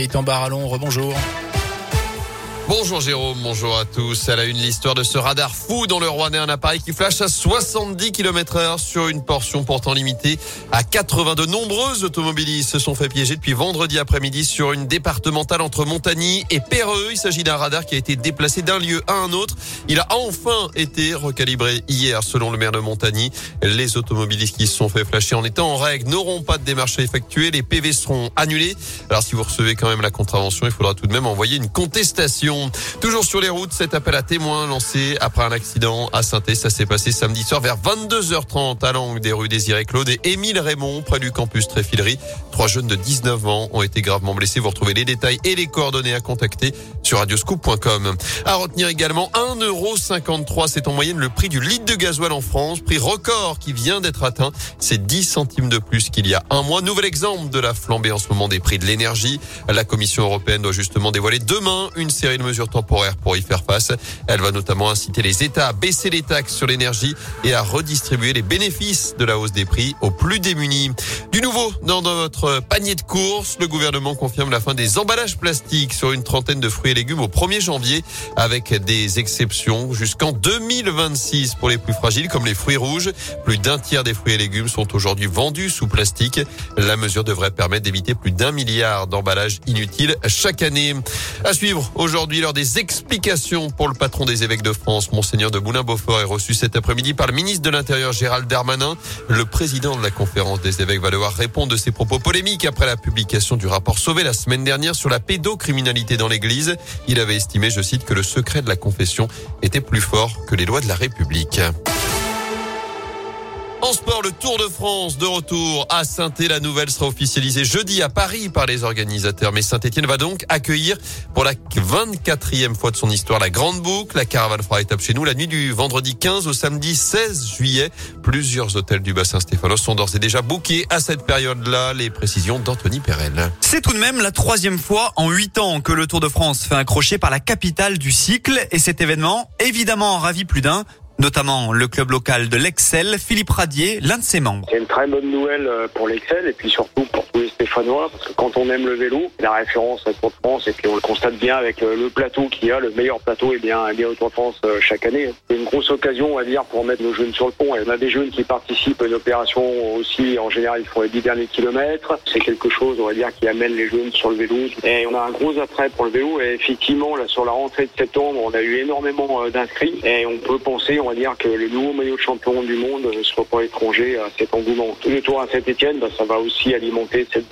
Et en Barallon, rebonjour. Bonjour Jérôme, bonjour à tous. À la une, l'histoire de ce radar fou dans le Rouennais, un appareil qui flash à 70 km heure sur une portion pourtant limitée à 80. De nombreux automobilistes se sont fait piéger depuis vendredi après-midi sur une départementale entre Montagny et Perreux. Il s'agit d'un radar qui a été déplacé d'un lieu à un autre. Il a enfin été recalibré hier selon le maire de Montagny. Les automobilistes qui se sont fait flasher en étant en règle n'auront pas de démarche à effectuer. Les PV seront annulés. Alors si vous recevez quand même la contravention, il faudra tout de même envoyer une contestation. Toujours sur les routes, cet appel à témoins lancé après un accident à saint Ça s'est passé samedi soir vers 22h30 à l'angle des rues Désiré Claude et Émile Raymond près du campus Tréfilerie. Trois jeunes de 19 ans ont été gravement blessés. Vous retrouvez les détails et les coordonnées à contacter sur radioscoop.com. À retenir également 1,53€. C'est en moyenne le prix du litre de gasoil en France. Prix record qui vient d'être atteint. C'est 10 centimes de plus qu'il y a un mois. Nouvel exemple de la flambée en ce moment des prix de l'énergie. La Commission européenne doit justement dévoiler demain une série de mesures temporaires pour y faire face. Elle va notamment inciter les États à baisser les taxes sur l'énergie et à redistribuer les bénéfices de la hausse des prix aux plus démunis. Du nouveau, dans notre panier de courses, le gouvernement confirme la fin des emballages plastiques sur une trentaine de fruits et légumes au 1er janvier avec des exceptions jusqu'en 2026 pour les plus fragiles comme les fruits rouges. Plus d'un tiers des fruits et légumes sont aujourd'hui vendus sous plastique. La mesure devrait permettre d'éviter plus d'un milliard d'emballages inutiles chaque année. À suivre aujourd'hui lors des explications pour le patron des évêques de France, Monseigneur de Moulin-Beaufort, est reçu cet après-midi par le ministre de l'Intérieur Gérald Darmanin. Le président de la conférence des évêques va devoir répondre de ses propos polémiques après la publication du rapport Sauvé la semaine dernière sur la pédocriminalité dans l'église. Il avait estimé, je cite, que le secret de la confession était plus fort que les lois de la République. En sport, le Tour de France de retour à saint La nouvelle sera officialisée jeudi à Paris par les organisateurs. Mais Saint-Etienne va donc accueillir pour la 24e fois de son histoire la Grande Boucle. La caravane fera étape chez nous la nuit du vendredi 15 au samedi 16 juillet. Plusieurs hôtels du bassin Stéphanos sont d'ores et déjà bookés à cette période-là. Les précisions d'Anthony Perel. C'est tout de même la troisième fois en huit ans que le Tour de France fait un crochet par la capitale du cycle. Et cet événement, évidemment, ravi plus d'un notamment le club local de l'Excel, Philippe Radier, l'un de ses membres. C'est une très bonne nouvelle euh, pour l'Excel et puis surtout pour tous les Stéphanois, parce que quand on aime le vélo, la référence à Tour de France, et puis on le constate bien avec le, plateau qu'il y a, le meilleur plateau est bien, bien au Tour de France euh, chaque année. C'est une grosse occasion, on va dire, pour mettre nos jeunes sur le pont. Et on a des jeunes qui participent à une opération aussi, en général, ils font les 10 derniers kilomètres. C'est quelque chose, on va dire, qui amène les jeunes sur le vélo. Et on a un gros attrait pour le vélo. Et effectivement, là, sur la rentrée de septembre, on a eu énormément euh, d'inscrits. Et on peut penser, on va dire, que le nouveau maillot de champion du monde ne soit pas étranger à cet engouement. Le tour à Saint-Etienne, bah, ça va aussi alimenter cette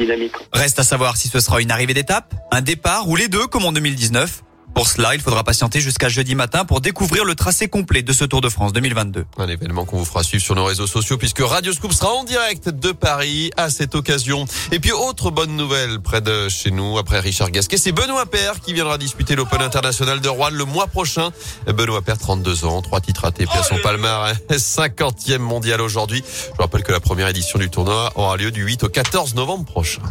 Reste à savoir si ce sera une arrivée d'étape, un départ ou les deux comme en 2019. Pour cela, il faudra patienter jusqu'à jeudi matin pour découvrir le tracé complet de ce Tour de France 2022. Un événement qu'on vous fera suivre sur nos réseaux sociaux puisque Radio Scoop sera en direct de Paris à cette occasion. Et puis autre bonne nouvelle près de chez nous après Richard Gasquet, c'est Benoît Père qui viendra disputer l'Open international de Rouen le mois prochain. Benoît Père, 32 ans, trois titres ATP à son palmarès, 50e mondial aujourd'hui. Je rappelle que la première édition du tournoi aura lieu du 8 au 14 novembre prochain.